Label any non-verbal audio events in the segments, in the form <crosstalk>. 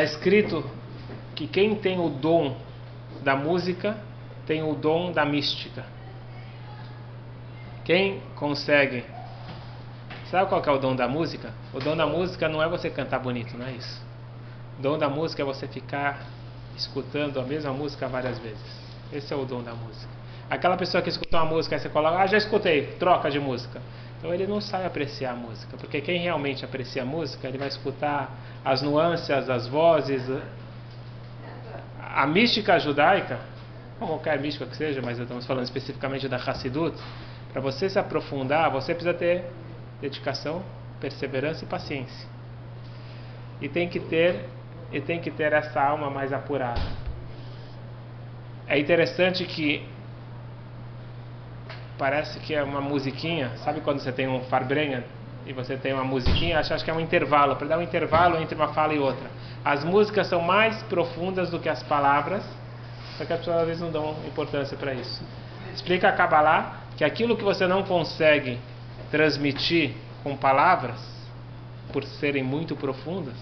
Está escrito que quem tem o dom da música tem o dom da mística. Quem consegue. Sabe qual é o dom da música? O dom da música não é você cantar bonito, não é isso. O dom da música é você ficar escutando a mesma música várias vezes. Esse é o dom da música. Aquela pessoa que escutou uma música e você coloca, ah, já escutei, troca de música. Então ele não sabe apreciar a música, porque quem realmente aprecia a música, ele vai escutar as nuances, as vozes. A mística judaica, qualquer mística que seja, mas estamos falando especificamente da Hassidut, para você se aprofundar, você precisa ter dedicação, perseverança e paciência. E tem que ter e tem que ter essa alma mais apurada. É interessante que parece que é uma musiquinha, sabe quando você tem um farbrengen e você tem uma musiquinha, acho, acho que é um intervalo, para dar um intervalo entre uma fala e outra. As músicas são mais profundas do que as palavras, só que as pessoas às vezes não dão importância para isso. Explica a Kabbalah que aquilo que você não consegue transmitir com palavras, por serem muito profundas,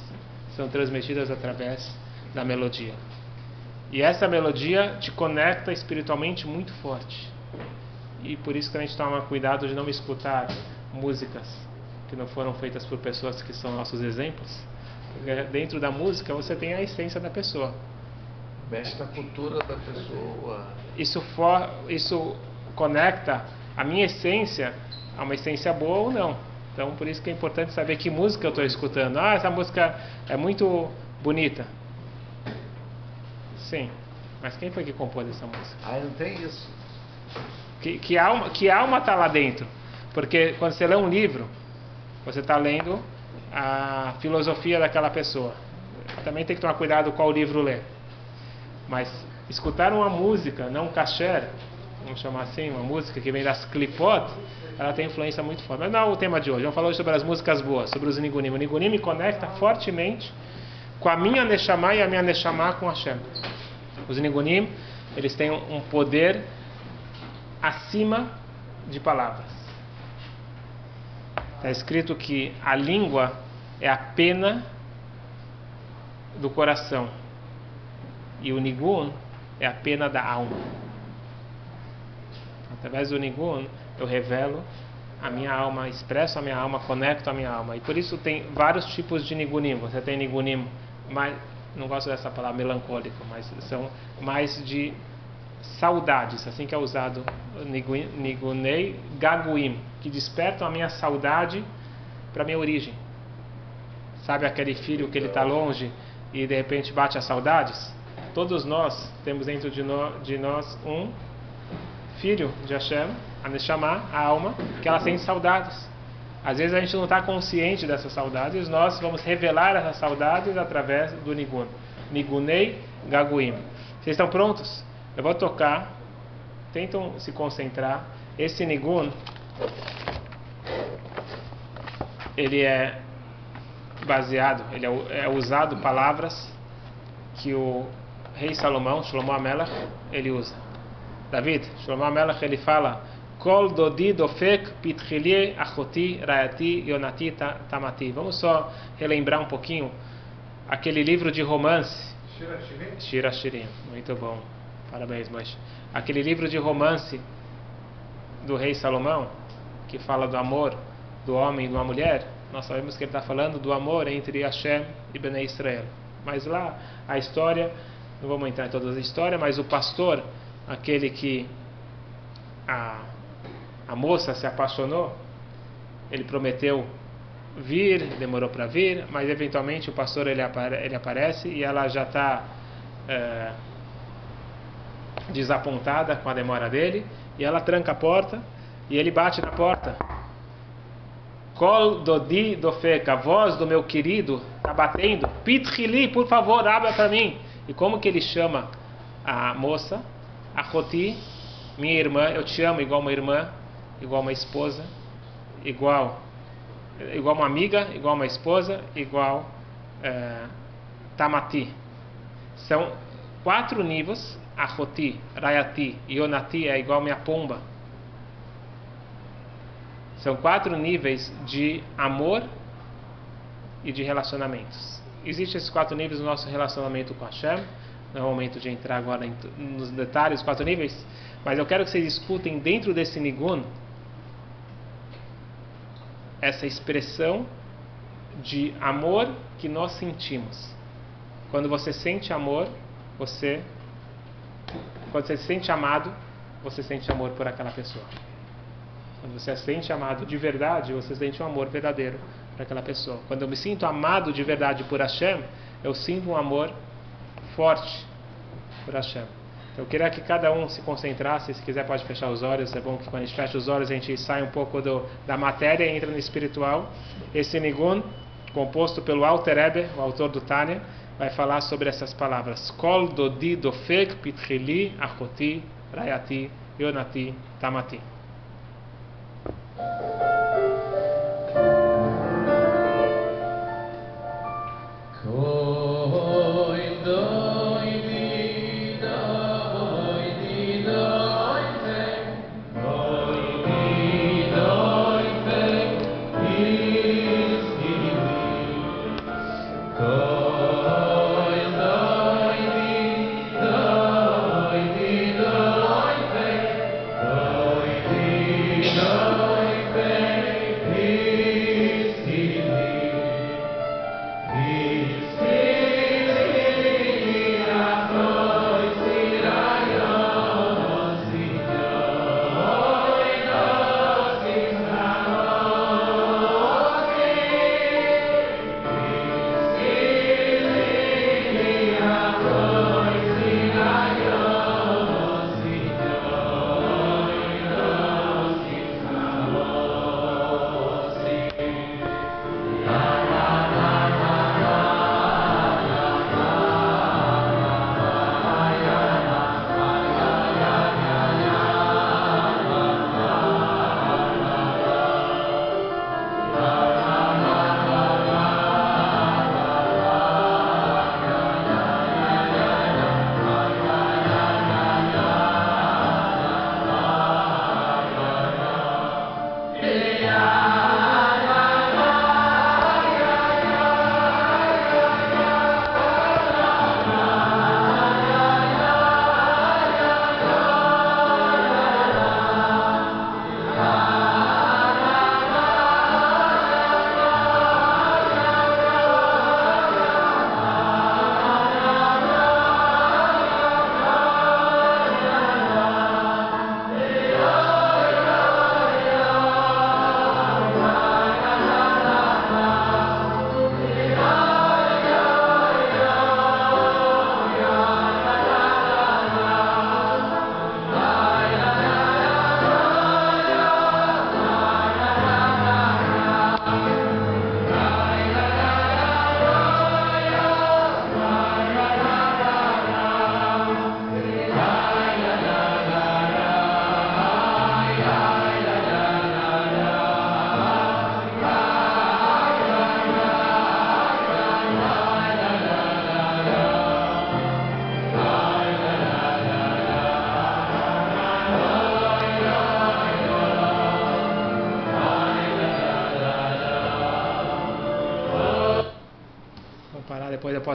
são transmitidas através da melodia. E essa melodia te conecta espiritualmente muito forte. E por isso que a gente toma cuidado de não escutar músicas que não foram feitas por pessoas que são nossos exemplos. Porque dentro da música você tem a essência da pessoa. Mexe na cultura da pessoa. Isso, for, isso conecta a minha essência a uma essência boa ou não. Então, por isso que é importante saber que música eu estou escutando. Ah, essa música é muito bonita. Sim, mas quem foi que compôs essa música? Ah, não tem isso. Que, que alma que alma está lá dentro? Porque quando você lê um livro, você está lendo a filosofia daquela pessoa. Também tem que tomar cuidado qual livro ler. Mas escutar uma música, não um kasher, vamos chamar assim, uma música que vem das clipot, ela tem influência muito forte. Mas não é o tema de hoje. Vamos falar hoje sobre as músicas boas, sobre os nigunim. O nigunim me conecta fortemente com a minha neshama e a minha neshama com Hashem. Os nigunim, eles têm um poder acima de palavras. Está escrito que a língua é a pena do coração e o nigun é a pena da alma. Através do nigun eu revelo a minha alma, expresso a minha alma, conecto a minha alma. E por isso tem vários tipos de nigunim. Você tem nigunim mais, não gosto dessa palavra melancólico, mas são mais de saudades, assim que é usado nigunei gaguim, que despertam a minha saudade para a minha origem. Sabe aquele filho que ele está longe e de repente bate as saudades? Todos nós temos dentro de, no, de nós um filho de Hashem, a Neshama, a alma, que ela sente saudades. Às vezes a gente não está consciente dessas saudades, nós vamos revelar essas saudades através do Nigun. Nigunei Gaguim. Vocês estão prontos? Eu vou tocar, tentam se concentrar. Esse Nigun, ele é baseado, ele é, é usado palavras que o rei Salomão, Shlomo Amelach, ele usa. David, Shlomo Amelach, ele fala Kol dodi dofek pitchilie achoti rayati yonati tamati. Vamos só relembrar um pouquinho aquele livro de romance. Shira Shirim. Muito bom. Parabéns, mas aquele livro de romance do rei Salomão que fala do amor do homem e de uma mulher. Nós sabemos que ele está falando do amor entre Hashem e Bnei Israel. Mas lá a história, não vamos entrar em todas as histórias, mas o pastor, aquele que a a moça se apaixonou, ele prometeu vir, demorou para vir, mas eventualmente o pastor ele, apare, ele aparece e ela já está é, desapontada com a demora dele e ela tranca a porta e ele bate na porta. Kol dodi dofeka, a voz do meu querido está batendo. Pitrili, por favor, abra para mim. E como que ele chama a moça? A Roti, minha irmã, eu te amo igual uma irmã igual uma esposa, igual igual uma amiga, igual uma esposa, igual é, tamati. São quatro níveis, ahoti, rayati, yonati é igual minha pomba. São quatro níveis de amor e de relacionamentos. existem esses quatro níveis no nosso relacionamento com Hashem. Não é o momento de entrar agora em, nos detalhes, quatro níveis, mas eu quero que vocês escutem dentro desse Nigun essa expressão de amor que nós sentimos. Quando você sente amor, você quando você se sente amado, você sente amor por aquela pessoa. Quando você se sente amado de verdade, você sente um amor verdadeiro por aquela pessoa. Quando eu me sinto amado de verdade por Hashem, eu sinto um amor forte por Hashem. Então, eu queria que cada um se concentrasse, se quiser pode fechar os olhos, é bom que quando a gente fecha os olhos a gente sai um pouco do, da matéria e entra no espiritual. Esse Nigun, composto pelo Alter Eber, o autor do Tânia, vai falar sobre essas palavras. Kol dodi dofek pitchili achoti rayati yonati tamati.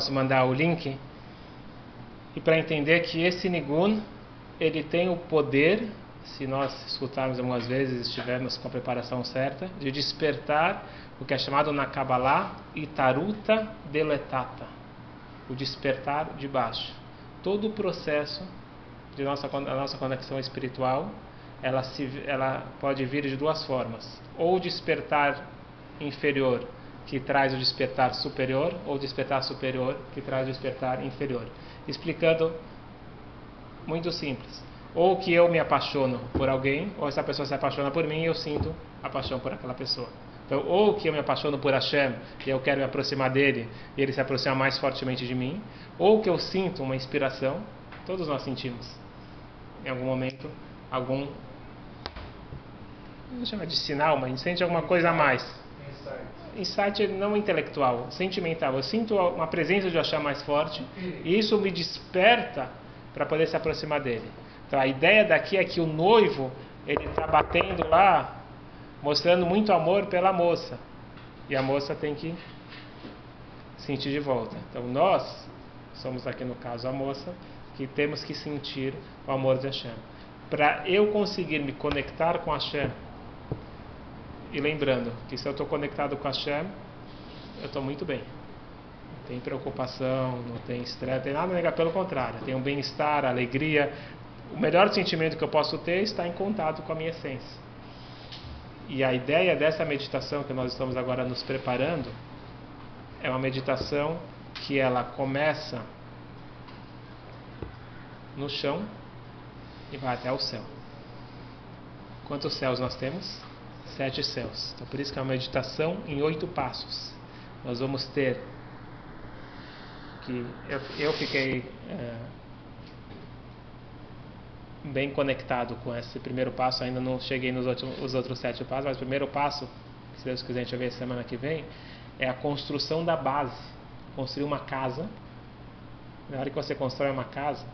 Posso mandar o link. E para entender que esse Nigun, ele tem o poder, se nós escutarmos algumas vezes estivermos com a preparação certa, de despertar o que é chamado na Kabbalah Itaruta Deletata, o despertar de baixo. Todo o processo de nossa, a nossa conexão espiritual, ela, se, ela pode vir de duas formas. Ou despertar inferior, que traz o despertar superior, ou despertar superior, que traz o despertar inferior. Explicando muito simples. Ou que eu me apaixono por alguém, ou essa pessoa se apaixona por mim e eu sinto a paixão por aquela pessoa. Então, ou que eu me apaixono por Hashem e eu quero me aproximar dele e ele se aproxima mais fortemente de mim, ou que eu sinto uma inspiração, todos nós sentimos em algum momento algum não chama de sinal, mas a gente sente alguma coisa a mais insight não intelectual, sentimental. Eu sinto uma presença de Hashem mais forte e isso me desperta para poder se aproximar dele. Então a ideia daqui é que o noivo ele está batendo lá, mostrando muito amor pela moça e a moça tem que sentir de volta. Então nós somos aqui no caso a moça que temos que sentir o amor de Hashem. Para eu conseguir me conectar com Hashem, e lembrando que se eu estou conectado com Hashem, eu estou muito bem. Não tem preocupação, não tem estresse, não tem nada a negar, pelo contrário. Tem um bem-estar, alegria. O melhor sentimento que eu posso ter está em contato com a minha essência. E a ideia dessa meditação que nós estamos agora nos preparando é uma meditação que ela começa no chão e vai até o céu. Quantos céus nós temos? Sete céus. Então por isso que é uma meditação em oito passos. Nós vamos ter que eu, eu fiquei é, bem conectado com esse primeiro passo. Ainda não cheguei nos outros, os outros sete passos, mas o primeiro passo, se Deus quiser a gente ver semana que vem, é a construção da base. Construir uma casa. Na hora que você constrói uma casa,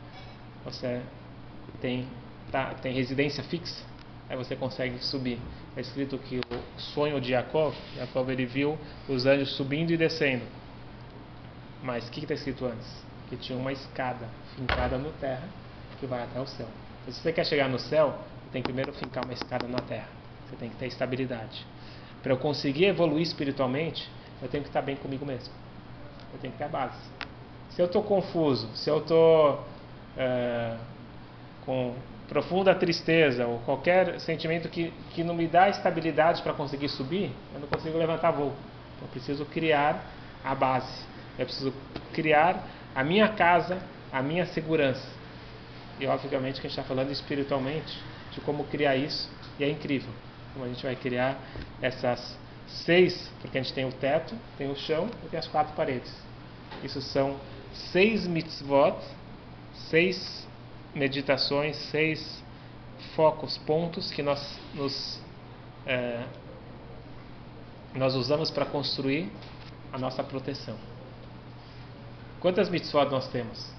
você tem, tá, tem residência fixa, aí você consegue subir. É escrito que o sonho de Jacob, Jacob ele viu os anjos subindo e descendo. Mas o que está escrito antes? Que tinha uma escada fincada no terra que vai até o céu. Então, se você quer chegar no céu, tem que primeiro fincar uma escada na terra. Você tem que ter estabilidade. Para eu conseguir evoluir espiritualmente, eu tenho que estar bem comigo mesmo. Eu tenho que ter a base. Se eu estou confuso, se eu estou é, com profunda tristeza ou qualquer sentimento que, que não me dá estabilidade para conseguir subir, eu não consigo levantar voo. Então, eu preciso criar a base. Eu preciso criar a minha casa, a minha segurança. E obviamente que a gente está falando espiritualmente de como criar isso, e é incrível como a gente vai criar essas seis, porque a gente tem o teto, tem o chão e tem as quatro paredes. Isso são seis mitzvot seis meditações, seis focos, pontos que nós, nos, é, nós usamos para construir a nossa proteção. Quantas mitzvot nós temos?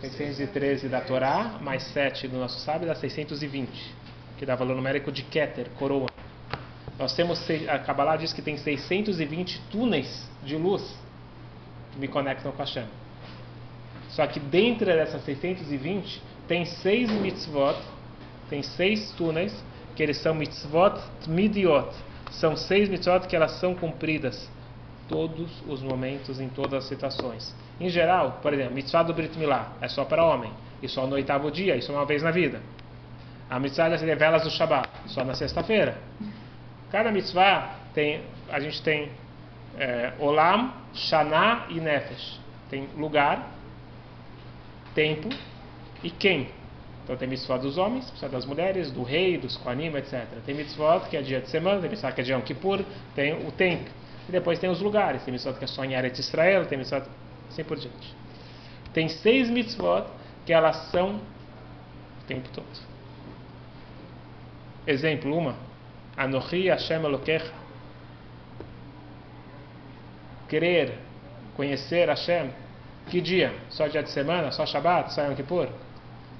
613 da Torá, mais 7 do nosso sábio, dá 620, que dá valor numérico de Keter, coroa. Nós temos, a Kabbalah diz que tem 620 túneis de luz que me conectam com a chama. Só que dentro dessas 620 tem seis mitzvot, tem seis túneis, que eles são mitzvot tmidiot. São seis mitzvot que elas são cumpridas todos os momentos, em todas as situações. Em geral, por exemplo, mitzvah do Brit Milá é só para homem, e só no oitavo dia, isso é uma vez na vida. A mitzvah das velas do Shabbat, só na sexta-feira. Cada mitzvah tem, a gente tem é, Olam, Shana e Nefesh. Tem lugar, tempo e quem. Então tem mitzvot dos homens, mitzvot das mulheres, do rei, dos koanim, etc. Tem mitzvot que é dia de semana, tem mitzvot que é dia Yom Kippur, tem o tempo. E depois tem os lugares, tem mitzvot que é só em Eretz Israel, tem mitzvot assim por diante. Tem seis mitzvot que elas são o tempo todo. Exemplo, uma. Anochi Hashem Elokecha. Querer, conhecer Hashem, que dia? Só dia de semana? Só Shabbat? Só Yom Kippur?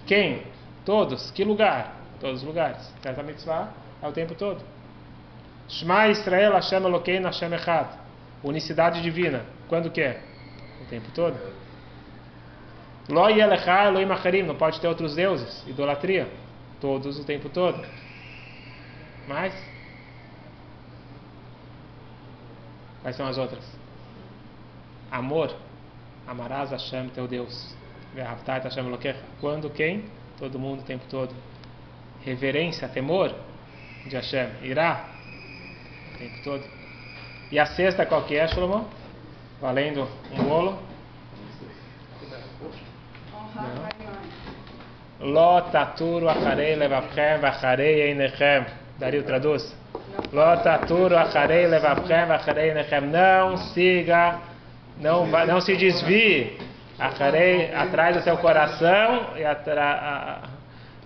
Quem? Todos. Que lugar? Todos os lugares. Essa mitzvah é o tempo todo. Shema Israel Hashem Elokeinu Hashem Echad. Unicidade divina. Quando que é? O tempo todo. Lo Yelecha Elohim Acharim. Não pode ter outros deuses. Idolatria. Todos o tempo todo. Mas... Quais são as outras? Amor. Amarás Hashem, teu Deus. Quando quem? Todo mundo o tempo todo. Reverência, temor de Hashem. Irá. O tempo todo. E a sexta qual que é, Shlomo? Valendo um bolo? Lo taturu acharei levavchem vacharei einechem. Dario traduz. Lo taturu acharei levavchem vacharei einechem. Não siga não, não se desvie acharei, atrás do seu coração e, atra,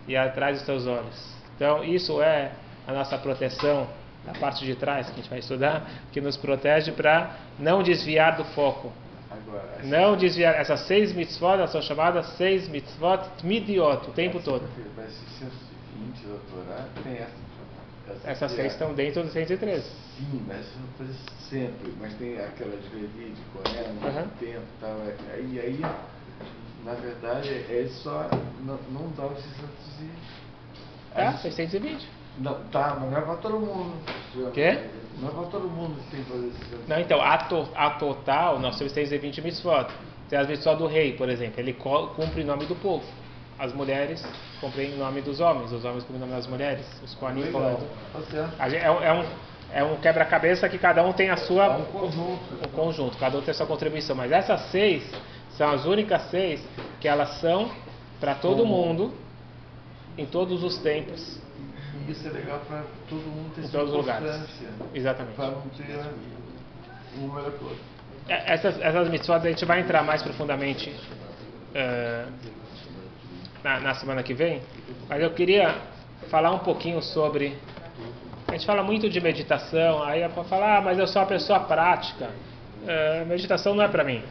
e atrás dos seus olhos. Então, isso é a nossa proteção na parte de trás, que a gente vai estudar, que nos protege para não desviar do foco. Não desviar. Essas seis mitzvot elas são chamadas seis mitzvot midiot, o tempo todo. Mas 620 da Torá tem essa Essas seis estão dentro do 113. Sim, mas não foi sempre. Mas tem aquela de né? Muito Aham. tempo e tal. é, E aí, na verdade, é só. Não, não dá os 600 e. Tá? aí- 620. Não, tá, mas não é pra todo mundo. Quê? Não é pra todo mundo que tem que fazer 600 Não, então, a, to, a total, nós temos 620 mitzvot. Tem as mitzvot do rei, por exemplo. Ele cumpre em nome do povo. As mulheres cumprem em nome dos homens. Os homens cumprem em nome das mulheres. Os Kohanim cumprem- Tá É, um- é um, é um quebra-cabeça que cada um tem a sua. É um conjunto. um conjunto, cada um tem a sua contribuição. Mas essas seis são as únicas seis que elas são para todo mundo, em todos os tempos, isso é legal pra todo mundo ter em sua todos os lugares. Exatamente. Pra não ter um que o outro. É, Essas, essas mitzvot a gente vai entrar mais profundamente eh, na, na semana que vem, mas eu queria falar um pouquinho sobre. A gente fala muito de meditação, aí é para falar, ah, mas eu sou uma pessoa prática. Eh, meditação não é para mim.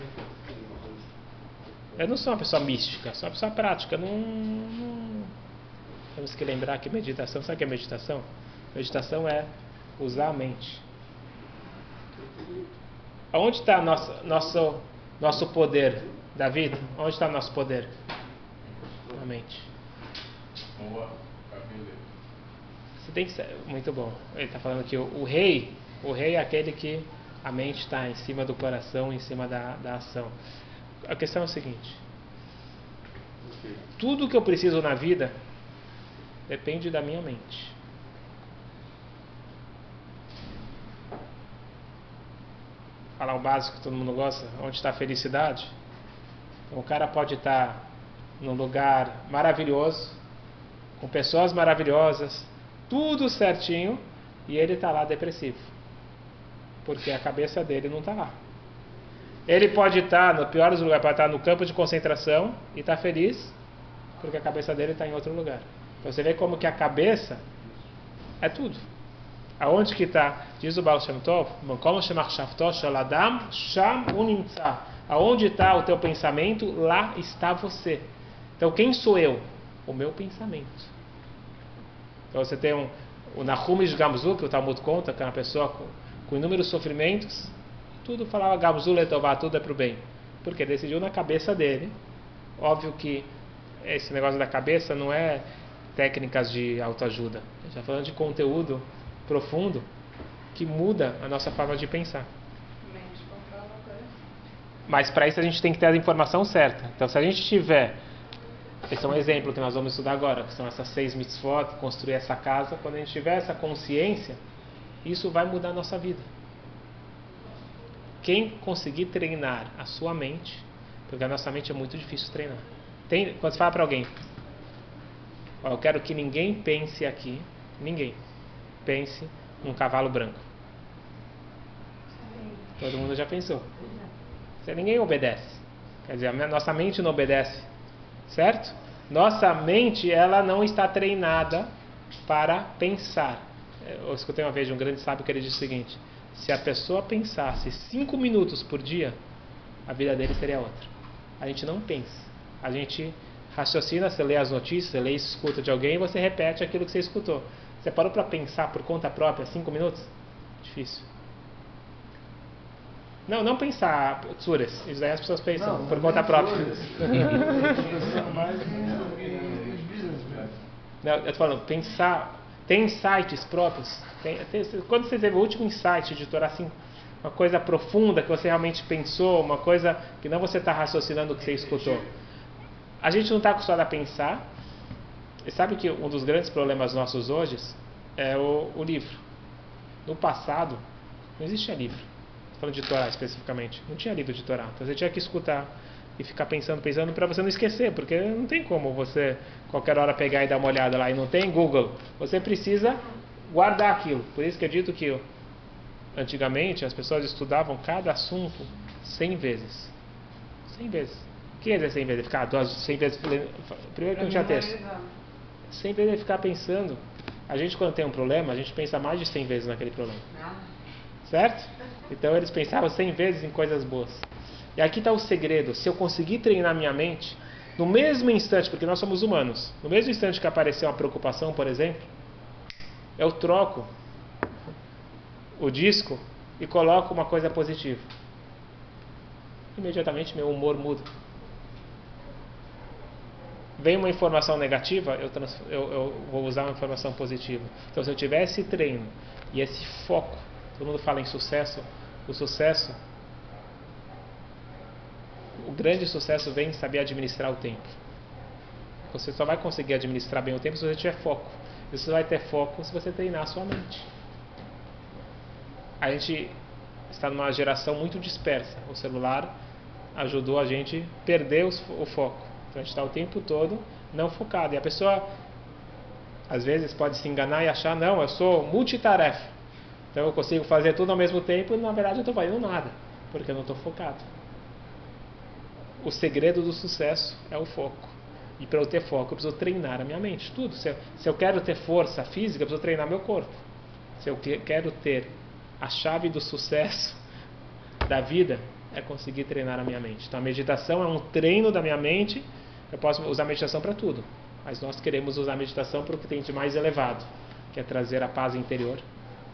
Eu não sou uma pessoa mística, sou uma pessoa prática. Não, não- Temos que lembrar que meditação, sabe o que é meditação? Meditação é usar a mente. Onde está nosso, nosso, nosso poder, David? Onde está nosso poder? Na mente. Você tem que ser, muito bom. Ele está falando que o, o rei, o rei é aquele que a mente está em cima do coração, em cima da, da ação. A questão é o seguinte: tudo que eu preciso na vida depende da minha mente. Falar o básico que todo mundo gosta, onde está a felicidade? Então, o cara pode estar num lugar maravilhoso, com pessoas maravilhosas, tudo certinho, e ele está lá depressivo, porque a cabeça dele não está lá. Ele pode estar no pior dos lugares, pode estar no campo de concentração e estar feliz, porque a cabeça dele está em outro lugar. Então você vê como que a cabeça é tudo. Aonde que está? Diz o Baal Shem Tov, como chamar Sham. Aonde está o teu pensamento, lá está você. Então quem sou eu? O meu pensamento. Então você tem um, o Nahum Gamzu, que o Talmud conta, que é uma pessoa com, com inúmeros sofrimentos, tudo falava Gamzu Letová, tudo é para o bem. Porque decidiu na cabeça dele. Óbvio que esse negócio da cabeça não é técnicas de autoajuda. A gente está falando de conteúdo profundo que muda a nossa forma de pensar. Mas para isso a gente tem que ter a informação certa. Então, se a gente tiver. Esse é um exemplo que nós vamos estudar agora, que são essas seis mitzvot, construir essa casa. Quando a gente tiver essa consciência, isso vai mudar a nossa vida. Quem conseguir treinar a sua mente, porque a nossa mente é muito difícil treinar. Tem, quando você fala para alguém, ó, eu quero que ninguém pense aqui, ninguém pense num cavalo branco. Todo mundo já pensou. Se ninguém obedece. Quer dizer, a nossa mente não obedece. Certo? Nossa mente, ela não está treinada para pensar. Eu escutei uma vez de um grande sábio que ele disse o seguinte: se a pessoa pensasse cinco minutos por dia, a vida dele seria outra. A gente não pensa. A gente raciocina, você lê as notícias, você lê e escuta de alguém e você repete aquilo que você escutou. Você parou para pensar por conta própria cinco minutos? Difícil. Não, não pensar tsures. Isso daí as pessoas pensam Não, por conta própria. <laughs> Não, eu tô falando, pensar. Tem insights próprios. Tem- tem- quando você teve o último insight de Torá, assim, uma coisa profunda que você realmente pensou, uma coisa que não você está raciocinando o que você escutou. A gente não está acostumado a pensar. E sabe que um dos grandes problemas nossos hoje é o, o livro. No passado, não existia livro. Falando de Torá especificamente. Não tinha livro de Torá. Então você tinha que escutar e ficar pensando, pensando para você não esquecer, porque não tem como você qualquer hora pegar e dar uma olhada lá e não tem Google. Você precisa guardar aquilo. Por isso que eu dito que antigamente as pessoas estudavam cada assunto 100 vezes. 100 vezes. O que quer dizer 100 vezes? Ficar duas, 100 vezes. Primeiro que não tinha texto. Sem vezes ficar pensando. A gente, quando tem um problema, a gente pensa mais de 100 vezes naquele problema. Certo? Então eles pensavam 100 vezes em coisas boas. E aqui está o segredo. Se eu conseguir treinar minha mente, no mesmo instante, porque nós somos humanos, no mesmo instante que aparecer uma preocupação, por exemplo, eu troco o disco e coloco uma coisa positiva. Imediatamente meu humor muda. Vem uma informação negativa, eu, trans, eu, eu vou usar uma informação positiva. Então, se eu tiver esse treino e esse foco, todo mundo fala em sucesso, o sucesso, o grande sucesso vem em saber administrar o tempo. Você só vai conseguir administrar bem o tempo se você tiver foco. E você vai ter foco se você treinar a sua mente. A gente está numa geração muito dispersa. O celular ajudou a gente a perder o foco. Então a gente está o tempo todo não focado. E a pessoa, às vezes, pode se enganar e achar: não, eu sou multitarefa. Então eu consigo fazer tudo ao mesmo tempo e na verdade eu estou fazendo nada, porque eu não estou focado. O segredo do sucesso é o foco. E para eu ter foco, eu preciso treinar a minha mente. Tudo. Se eu, se eu quero ter força física, eu preciso treinar meu corpo. Se eu quero ter a chave do sucesso <laughs> da vida, é conseguir treinar a minha mente. Então a meditação é um treino da minha mente. Eu posso usar a meditação para tudo. Mas nós queremos usar a meditação para o que tem de mais elevado, que é trazer a paz interior,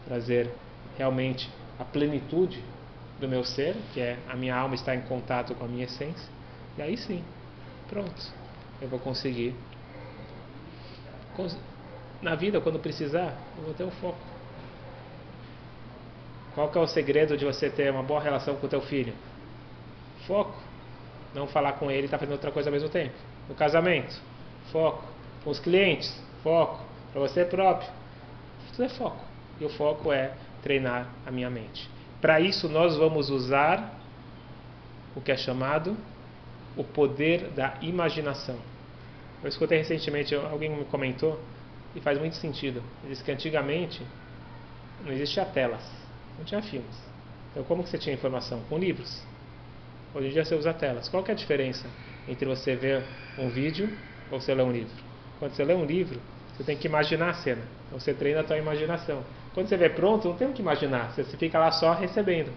trazer realmente a plenitude do meu ser, que é a minha alma estar em contato com a minha essência. E aí sim, pronto eu vou conseguir. Na vida, quando precisar, eu vou ter o um foco. Qual que é o segredo de você ter uma boa relação com o teu filho? Foco. Não falar com ele e tá fazendo outra coisa ao mesmo tempo. No casamento, foco. Com os clientes, foco. Para você próprio, tudo é foco. E o foco é treinar a minha mente. Para isso, nós vamos usar o que é chamado o poder da imaginação. Eu escutei recentemente, alguém me comentou, e faz muito sentido. Ele disse que antigamente não existia telas, não tinha filmes. Então como que você tinha informação? Com livros. Hoje em dia você usa telas. Qual é a diferença entre você ver um vídeo ou você ler um livro? Quando você lê um livro, você tem que imaginar a cena. Então você treina a tua imaginação. Quando você vê pronto, não tem o que imaginar. Você fica lá só recebendo.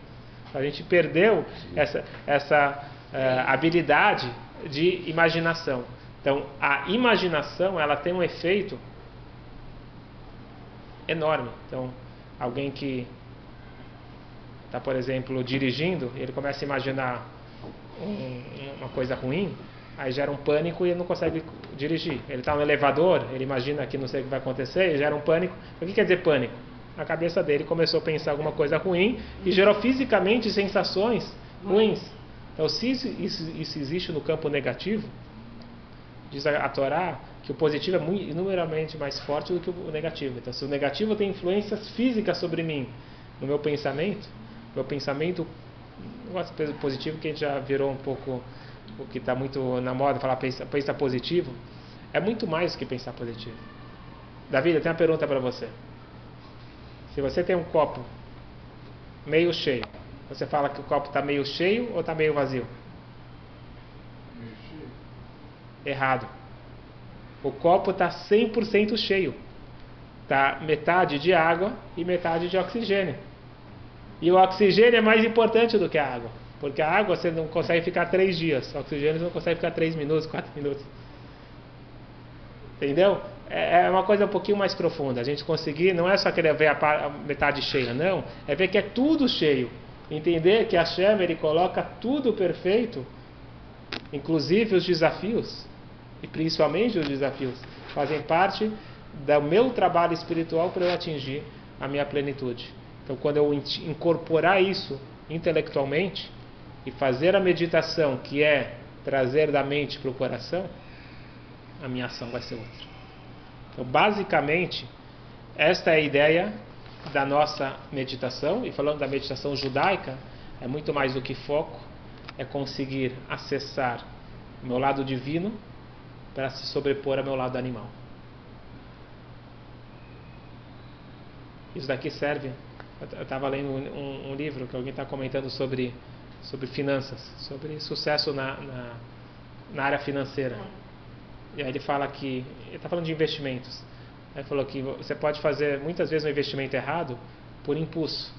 A gente perdeu essa, essa uh, habilidade de imaginação. Então, a imaginação, ela tem um efeito enorme. Então, alguém que está, por exemplo, dirigindo, ele começa a imaginar um, uma coisa ruim, aí gera um pânico e ele não consegue dirigir. Ele está no elevador, ele imagina que não sei o que vai acontecer, e gera um pânico. O que quer dizer pânico? A cabeça dele começou a pensar alguma coisa ruim e gerou fisicamente sensações ruins. Então, se isso, isso, isso existe no campo negativo, diz a, a Torá que o positivo é inumeramente mais forte do que o negativo. Então, se o negativo tem influências físicas sobre mim, no meu pensamento, meu pensamento, o positivo que a gente já virou um pouco o que está muito na moda, falar pensa, pensa positivo, é muito mais do que pensar positivo. Davi, eu tenho uma pergunta para você. Se você tem um copo meio cheio, você fala que o copo está meio cheio ou está meio vazio? Errado. O copo está 100% cheio. Está metade de água e metade de oxigênio. E o oxigênio é mais importante do que a água. Porque a água você não consegue ficar três dias. O oxigênio você não consegue ficar três minutos, quatro minutos. Entendeu? É, é uma coisa um pouquinho mais profunda. A gente conseguir, não é só querer ver a metade cheia, não. É ver que é tudo cheio. Entender que a chama ele coloca tudo perfeito, inclusive os desafios e principalmente os desafios fazem parte do meu trabalho espiritual para eu atingir a minha plenitude. Então, quando eu incorporar isso intelectualmente e fazer a meditação, que é trazer da mente para o coração, a minha ação vai ser outra. Então, basicamente, esta é a ideia da nossa meditação. E falando da meditação judaica, é muito mais do que foco, é conseguir acessar o meu lado divino para se sobrepor ao meu lado animal. Isso daqui serve. Eu estava lendo um, um, livro que alguém está comentando sobre, sobre finanças, sobre sucesso na, na, na área financeira. E aí ele fala que. Ele está falando de investimentos. Ele falou que você pode fazer muitas vezes um investimento errado por impulso.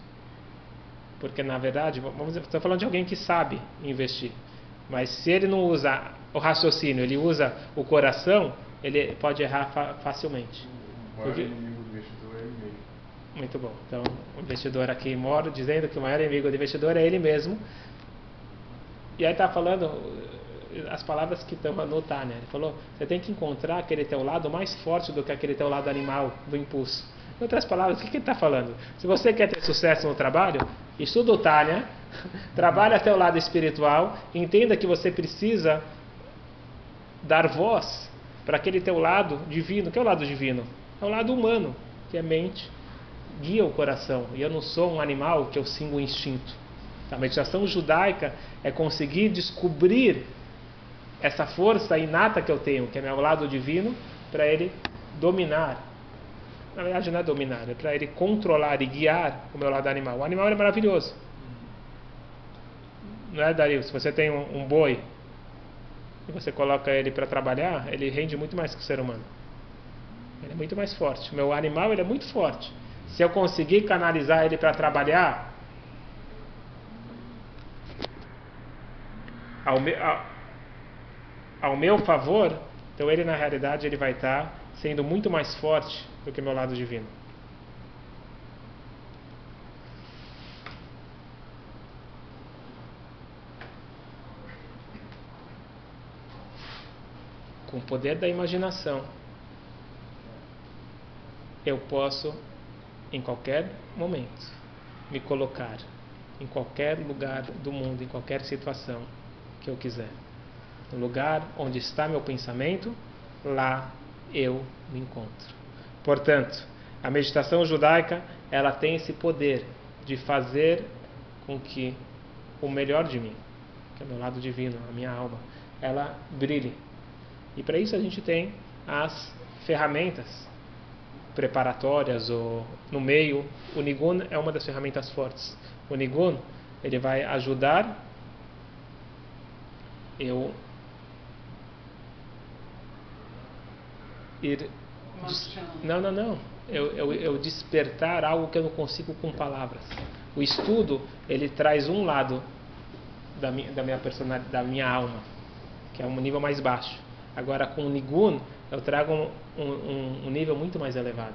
Porque na verdade, vamos dizer, estou falando de alguém que sabe investir. Mas se ele não usa o raciocínio, ele usa o coração, ele pode errar fa facilmente. O maior Porque... inimigo do investidor é ele Muito bom. Então, o investidor aqui mora dizendo que o maior inimigo do investidor é ele mesmo. E aí está falando as palavras que estão no Tânia. Ele falou: você tem que encontrar aquele teu lado mais forte do que aquele teu lado animal do impulso. Em outras palavras, o que, que ele está falando? Se você quer ter sucesso no trabalho, estuda o Tânia, <laughs> trabalha até o lado espiritual, entenda que você precisa dar voz para aquele teu lado divino. que é o lado divino? É o lado humano, que é mente, guia o coração. E eu não sou um animal que eu sigo o instinto. A meditação judaica é conseguir descobrir essa força inata que eu tenho, que é meu lado divino, para ele dominar. Na verdade, não é dominar, é para ele controlar e guiar o meu lado animal. O animal é maravilhoso. Não é, Dario? Se você tem um, um boi e você coloca ele para trabalhar, ele rende muito mais que o ser humano. Ele é muito mais forte. O meu animal ele é muito forte. Se eu conseguir canalizar ele para trabalhar, ao, ao, ao, meu favor, então ele na realidade ele vai estar tá sendo muito mais forte do que meu lado divino. Com o poder da imaginação, eu posso em qualquer momento, me colocar em qualquer lugar do mundo, em qualquer situação que eu quiser. No lugar onde está meu pensamento, lá eu me encontro. Portanto, a meditação judaica, ela tem esse poder de fazer com que o melhor de mim, que é o meu lado divino, a minha alma, ela brilhe. E para isso a gente tem as ferramentas preparatórias ou no meio, o Nigun é uma das ferramentas fortes. O Nigun, ele vai ajudar eu ir não, não, não. Eu, eu, eu despertar algo que eu não consigo com palavras. O estudo, ele traz um lado da minha, da minha personalidade, da minha alma, que é um nível mais baixo. Agora, com o Nigun, eu trago um, um, um, nível muito mais elevado.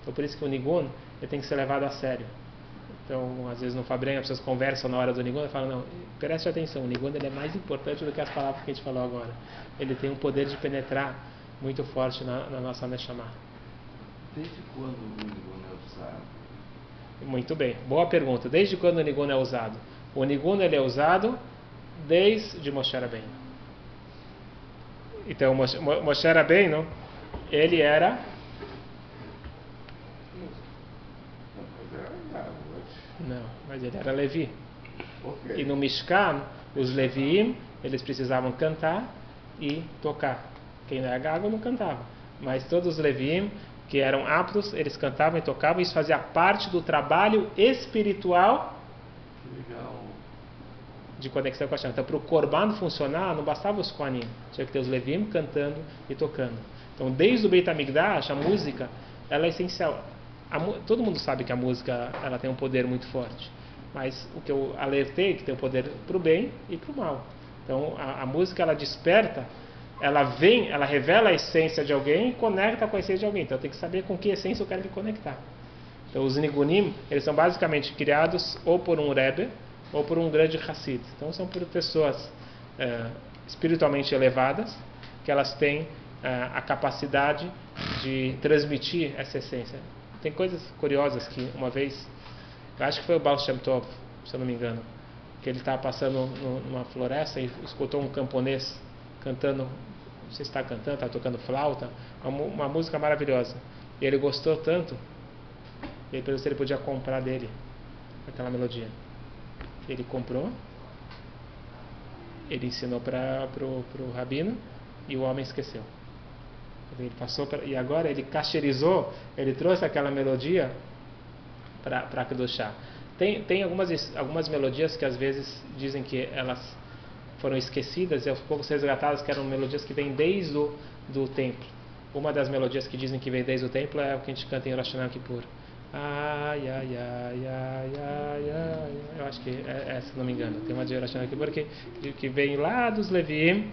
Então, por isso que o Nigun ele tem que ser levado a sério. Então, às vezes no Fabren as pessoas conversam na hora do Nigun e falam, não, preste atenção, o Nigun ele é mais importante do que as palavras que a gente falou agora. Ele tem um poder de penetrar muito forte na, na nossa Neshama. Desde quando o Nigun é usado? Muito bem, boa pergunta. Desde quando o Nigun é usado? O Nigun ele é usado desde Moshe Rabbeinu. Então, Moshe Rabbeinu, ele era Não, mas ele era Levi. Okay. E no Mishkan, os Leviim, eles precisavam cantar e tocar. Quem era gago não cantava. Mas todos os Leviim que eram aptos, eles cantavam e tocavam. Isso fazia parte do trabalho espiritual de conexão com a Hashem. Então, para o Korban funcionar, não bastava os Kohanim. Tinha que ter os Levim cantando e tocando. Então, desde o Beit HaMikdash, a música, ela é essencial. A, todo mundo sabe que a música ela tem um poder muito forte. Mas o que eu alertei é que tem um poder para o bem e para o mal. Então, a, a música, ela desperta ela vem, ela revela a essência de alguém e conecta com a essência de alguém. Então tem que saber com que essência eu quero me conectar. Então os nigunim, eles são basicamente criados ou por um rebbe ou por um grande Hassid. Então são por pessoas é, espiritualmente elevadas que elas têm é, a capacidade de transmitir essa essência. Tem coisas curiosas que uma vez, eu acho que foi o Baal Shem Tov, se eu não me engano, que ele estava passando numa floresta e escutou um camponês cantando, se está cantando, está tocando flauta, uma, uma música maravilhosa. E ele gostou tanto, ele perguntou se ele podia comprar dele aquela melodia. Ele comprou, ele ensinou para o rabino e o homem esqueceu. Ele passou pra, e agora ele cacherizou, ele trouxe aquela melodia para a. Tem, tem algumas, algumas melodias que às vezes dizem que elas foram esquecidas e aos poucos resgatadas, que eram melodias que vêm desde o do templo. Uma das melodias que dizem que vem desde o templo é o que a gente canta em Rosh Kippur. Ai, ai, ai, ai, ai, ai. Eu acho que é essa, se não me engano. Tem uma de Rosh Kippur que, que vem lá dos Levim,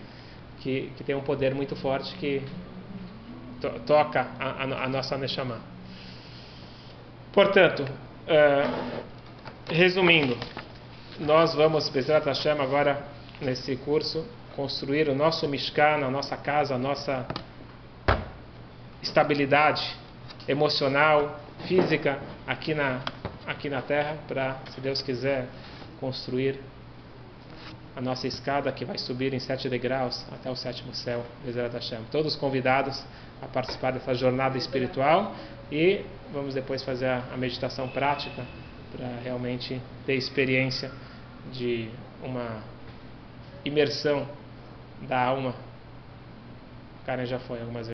que, que tem um poder muito forte que to, toca a, a, a nossa Neshama. Portanto, eh, resumindo, nós vamos, Bezerra Hashem, agora nesse curso, construir o nosso Mishkan, a nossa casa, a nossa estabilidade emocional, física aqui na, aqui na Terra, para, se Deus quiser, construir a nossa escada que vai subir em sete degraus até o sétimo céu, Bezerra Hashem. Todos convidados a participar dessa jornada espiritual e vamos depois fazer a, a meditação prática para realmente ter experiência de uma imersão da alma. Karen já foi algumas vezes.